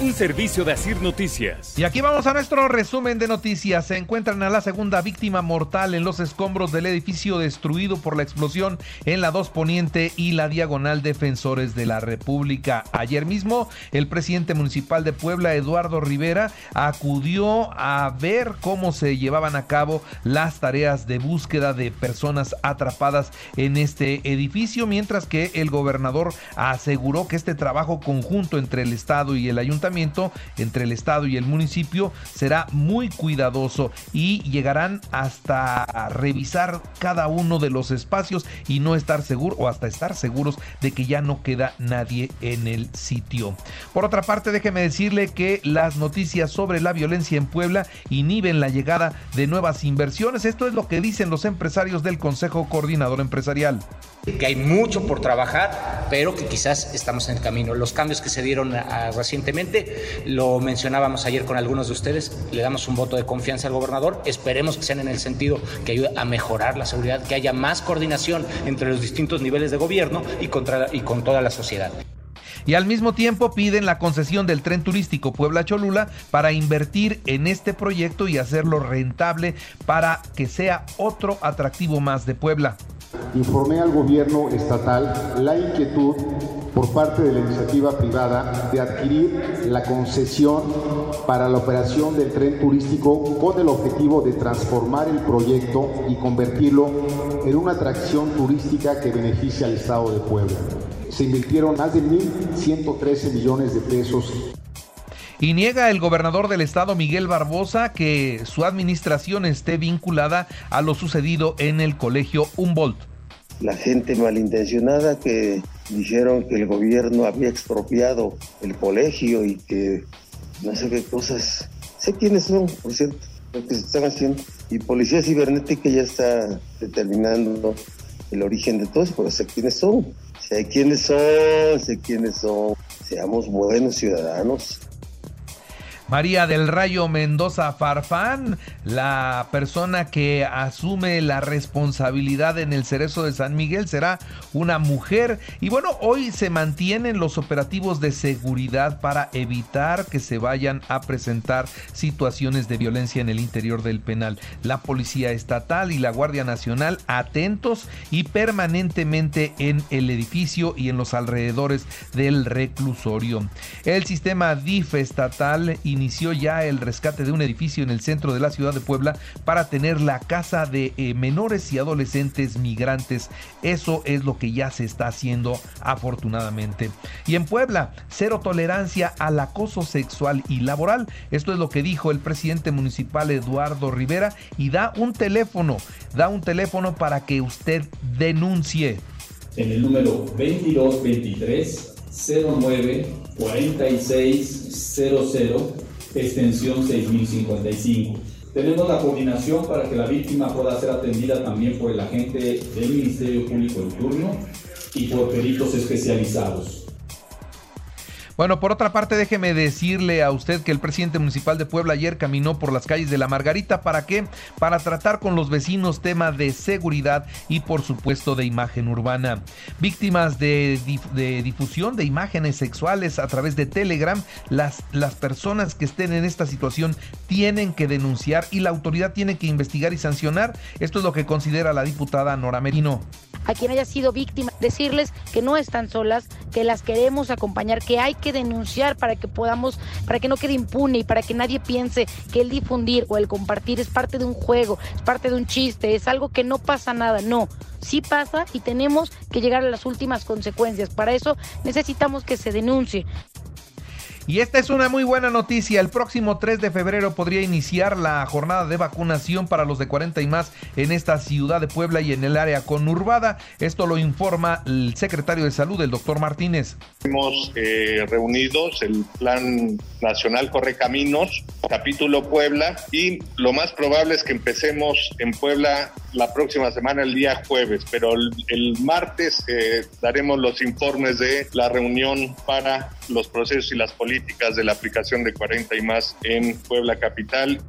Un servicio de Asir Noticias. Y aquí vamos a nuestro resumen de noticias. Se encuentran a la segunda víctima mortal en los escombros del edificio destruido por la explosión en la 2 Poniente y la Diagonal Defensores de la República. Ayer mismo, el presidente municipal de Puebla, Eduardo Rivera, acudió a ver cómo se llevaban a cabo las tareas de búsqueda de personas atrapadas en este edificio, mientras que el gobernador aseguró que este trabajo conjunto entre el Estado y el Ayuntamiento entre el Estado y el municipio será muy cuidadoso y llegarán hasta revisar cada uno de los espacios y no estar seguro o hasta estar seguros de que ya no queda nadie en el sitio. Por otra parte, déjeme decirle que las noticias sobre la violencia en Puebla inhiben la llegada de nuevas inversiones. Esto es lo que dicen los empresarios del Consejo Coordinador Empresarial que hay mucho por trabajar, pero que quizás estamos en el camino. Los cambios que se dieron ah, recientemente, lo mencionábamos ayer con algunos de ustedes, le damos un voto de confianza al gobernador, esperemos que sean en el sentido que ayude a mejorar la seguridad, que haya más coordinación entre los distintos niveles de gobierno y, contra, y con toda la sociedad y al mismo tiempo piden la concesión del tren turístico Puebla-Cholula para invertir en este proyecto y hacerlo rentable para que sea otro atractivo más de Puebla informé al gobierno estatal la inquietud por parte de la iniciativa privada de adquirir la concesión para la operación del tren turístico con el objetivo de transformar el proyecto y convertirlo en una atracción turística que beneficie al Estado de Puebla. Se invirtieron más de 1.113 millones de pesos y niega el gobernador del estado Miguel Barbosa que su administración esté vinculada a lo sucedido en el colegio Humboldt la gente malintencionada que dijeron que el gobierno había expropiado el colegio y que no sé qué cosas. Sé quiénes son, por cierto, lo que se están haciendo. Y Policía Cibernética ya está determinando el origen de todo eso, pero sé quiénes son. Sé quiénes son, sé quiénes son. Seamos buenos ciudadanos. María del Rayo Mendoza Farfán, la persona que asume la responsabilidad en el cerezo de San Miguel, será una mujer. Y bueno, hoy se mantienen los operativos de seguridad para evitar que se vayan a presentar situaciones de violencia en el interior del penal. La Policía Estatal y la Guardia Nacional atentos y permanentemente en el edificio y en los alrededores del reclusorio. El sistema DIF estatal y inició ya el rescate de un edificio en el centro de la ciudad de Puebla para tener la casa de eh, menores y adolescentes migrantes. Eso es lo que ya se está haciendo afortunadamente. Y en Puebla, cero tolerancia al acoso sexual y laboral. Esto es lo que dijo el presidente municipal Eduardo Rivera y da un teléfono, da un teléfono para que usted denuncie. En el número 2223 09 4600 extensión 6055. Tenemos la coordinación para que la víctima pueda ser atendida también por el agente del Ministerio Público en turno y por peritos especializados. Bueno, por otra parte, déjeme decirle a usted que el presidente municipal de Puebla ayer caminó por las calles de la Margarita. ¿Para qué? Para tratar con los vecinos tema de seguridad y por supuesto de imagen urbana. Víctimas de, difusión de imágenes sexuales a través de Telegram, las, las personas que estén en esta situación tienen que denunciar y la autoridad tiene que investigar y sancionar. Esto es lo que considera la diputada Nora Merino a quien haya sido víctima, decirles que no están solas, que las queremos acompañar, que hay que denunciar para que podamos, para que no quede impune y para que nadie piense que el difundir o el compartir es parte de un juego, es parte de un chiste, es algo que no pasa nada, no, sí pasa y tenemos que llegar a las últimas consecuencias. Para eso necesitamos que se denuncie. Y esta es una muy buena noticia. El próximo 3 de febrero podría iniciar la jornada de vacunación para los de 40 y más en esta ciudad de Puebla y en el área conurbada. Esto lo informa el secretario de Salud, el doctor Martínez. Hemos eh, reunidos el Plan Nacional Corre Caminos, capítulo Puebla, y lo más probable es que empecemos en Puebla la próxima semana, el día jueves, pero el, martes eh, daremos los informes de la reunión para los procesos y las políticas de la aplicación de 40 y más en Puebla Capital.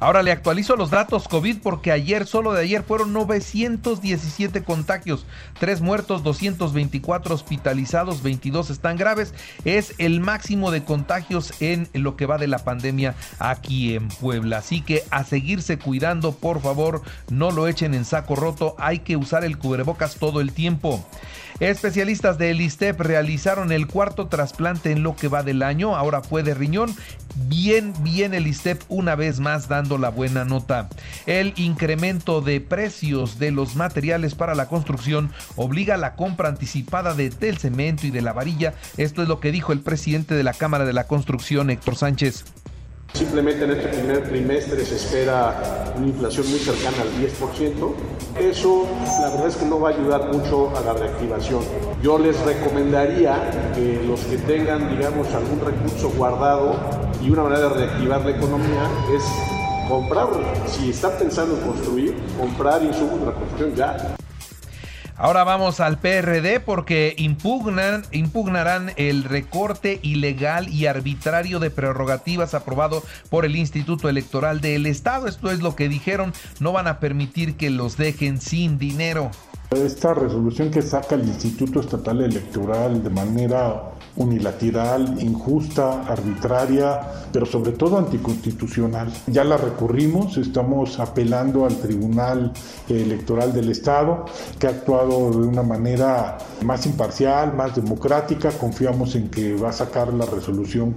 Ahora le actualizo los datos COVID porque ayer, solo de ayer, fueron 917 contagios, 3 muertos, 224 hospitalizados, 22 están graves. Es el máximo de contagios en lo que va de la pandemia aquí en Puebla. Así que a seguirse cuidando, por favor, no lo echen en saco roto. Hay que usar el cubrebocas todo el tiempo. Especialistas de ISTEP realizaron el cuarto trasplante en lo que va del año, ahora fue de riñón. Bien, bien el ISTEP una vez más dando la buena nota. El incremento de precios de los materiales para la construcción obliga a la compra anticipada de, del cemento y de la varilla. Esto es lo que dijo el presidente de la Cámara de la Construcción, Héctor Sánchez. Simplemente en este primer trimestre se espera una inflación muy cercana al 10%. Eso la verdad es que no va a ayudar mucho a la reactivación. Yo les recomendaría que los que tengan, digamos, algún recurso guardado y una manera de reactivar la economía es comprar, si están pensando en construir, comprar insumos de la construcción ya. Ahora vamos al PRD porque impugnan, impugnarán el recorte ilegal y arbitrario de prerrogativas aprobado por el Instituto Electoral del Estado. Esto es lo que dijeron, no van a permitir que los dejen sin dinero. Esta resolución que saca el Instituto Estatal Electoral de manera unilateral, injusta, arbitraria, pero sobre todo anticonstitucional. Ya la recurrimos, estamos apelando al Tribunal Electoral del Estado, que ha actuado de una manera más imparcial, más democrática, confiamos en que va a sacar la resolución.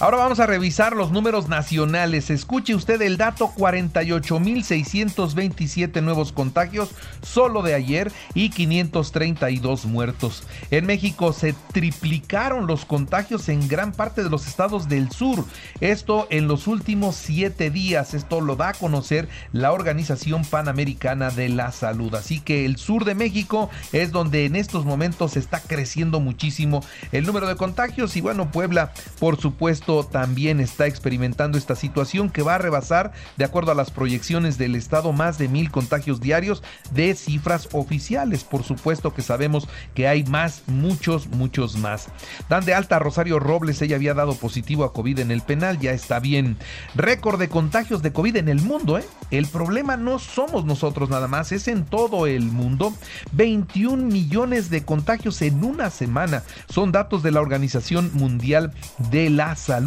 Ahora vamos a revisar los números nacionales. Escuche usted el dato 48.627 nuevos contagios solo de ayer y 532 muertos. En México se triplicaron los contagios en gran parte de los estados del sur. Esto en los últimos siete días. Esto lo da a conocer la Organización Panamericana de la Salud. Así que el sur de México es donde en estos momentos está creciendo muchísimo el número de contagios. Y bueno, Puebla, por supuesto, también está experimentando esta situación que va a rebasar, de acuerdo a las proyecciones del Estado, más de mil contagios diarios de cifras oficiales. Por supuesto que sabemos que hay más, muchos, muchos más. Dan de alta a Rosario Robles, ella había dado positivo a COVID en el penal, ya está bien. Récord de contagios de COVID en el mundo, ¿eh? El problema no somos nosotros nada más, es en todo el mundo. 21 millones de contagios en una semana. Son datos de la Organización Mundial de la Salud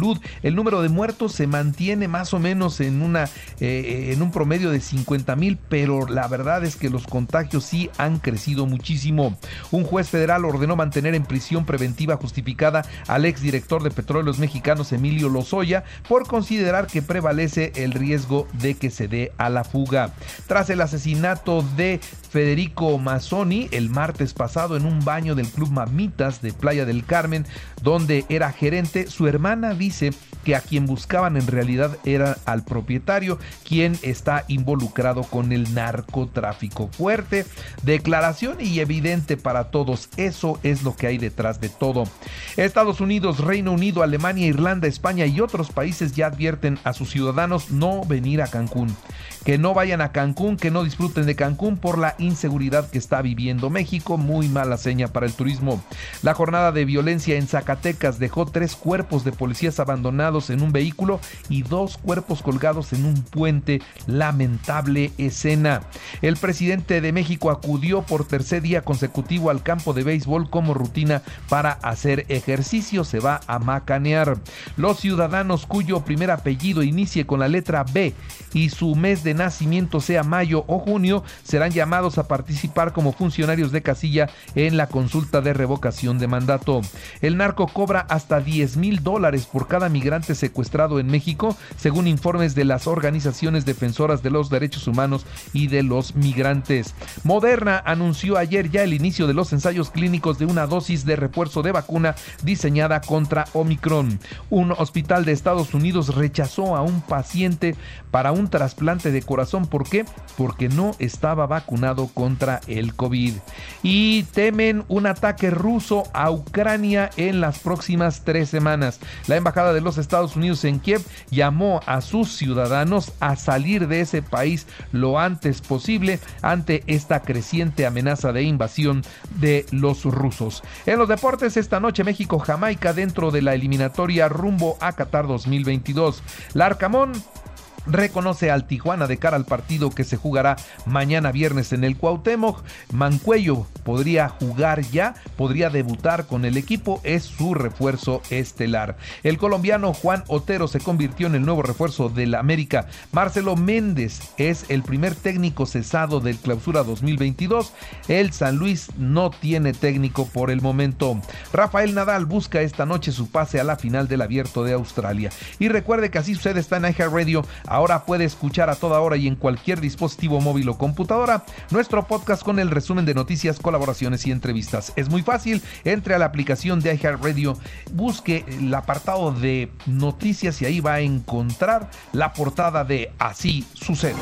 El número de muertos se mantiene más o menos en, una, eh, en un promedio de 50 mil, pero la verdad es que los contagios sí han crecido muchísimo. Un juez federal ordenó mantener en prisión preventiva justificada al exdirector de Petróleos Mexicanos Emilio Lozoya por considerar que prevalece el riesgo de que se dé a la fuga. Tras el asesinato de Federico Mazzoni el martes pasado en un baño del Club Mamitas de Playa del Carmen, donde era gerente, su hermana dice que a quien buscaban en realidad era al propietario, quien está involucrado con el narcotráfico. Fuerte declaración y evidente para todos. Eso es lo que hay detrás de todo. Estados Unidos, Reino Unido, Alemania, Irlanda, España y otros países ya advierten a sus ciudadanos no venir a Cancún. Que no vayan a Cancún, que no disfruten de Cancún por la inseguridad que está viviendo México. Muy mala seña para el turismo. La jornada de violencia en Zacatecas dejó tres cuerpos de policías abandonados en un vehículo y dos cuerpos colgados en un puente. Lamentable escena. El presidente de México acudió por tercer día consecutivo al campo de béisbol como rutina para hacer ejercicio. Se va a macanear. Los ciudadanos cuyo primer apellido inicie con la letra B y su mes de nacimiento sea mayo o junio serán llamados a participar como funcionarios de casilla en la consulta de revocación de mandato. El narco cobra hasta 10 mil dólares por cada migrante secuestrado en México, según informes de las organizaciones defensoras de los derechos humanos y de los migrantes. Moderna anunció ayer ya el inicio de los ensayos clínicos de una dosis de refuerzo de vacuna diseñada contra Omicron. Un hospital de Estados Unidos rechazó a un paciente para un trasplante de corazón. ¿Por qué? Porque no estaba vacunado contra el COVID. Y temen un ataque ruso a Ucrania en las próximas tres semanas. La Embajada de los Estados Unidos en Kiev llamó a sus ciudadanos a salir de ese país lo antes posible ante esta creciente amenaza de invasión de los rusos. En los deportes, esta noche México-Jamaica dentro de la eliminatoria rumbo a Qatar 2022. Larcamón reconoce al Tijuana de cara al partido que se jugará mañana viernes en el Cuauhtémoc. Mancuello podría jugar ya, podría debutar con el equipo, es su refuerzo estelar. El colombiano Juan Otero se convirtió en el nuevo refuerzo del América. Marcelo Méndez es el primer técnico cesado del Clausura 2022. El San Luis no tiene técnico por el momento. Rafael Nadal busca esta noche su pase a la final del Abierto de Australia. Y recuerde que así sucede está en Radio Ahora puede escuchar a toda hora y en cualquier dispositivo móvil o computadora nuestro podcast con el resumen de noticias, colaboraciones y entrevistas. Es muy fácil, entre a la aplicación de iHeartRadio, busque el apartado de noticias y ahí va a encontrar la portada de Así sucede.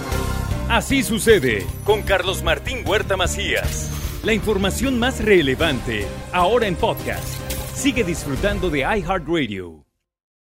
Así sucede con Carlos Martín Huerta Macías. La información más relevante ahora en podcast. Sigue disfrutando de iHeartRadio.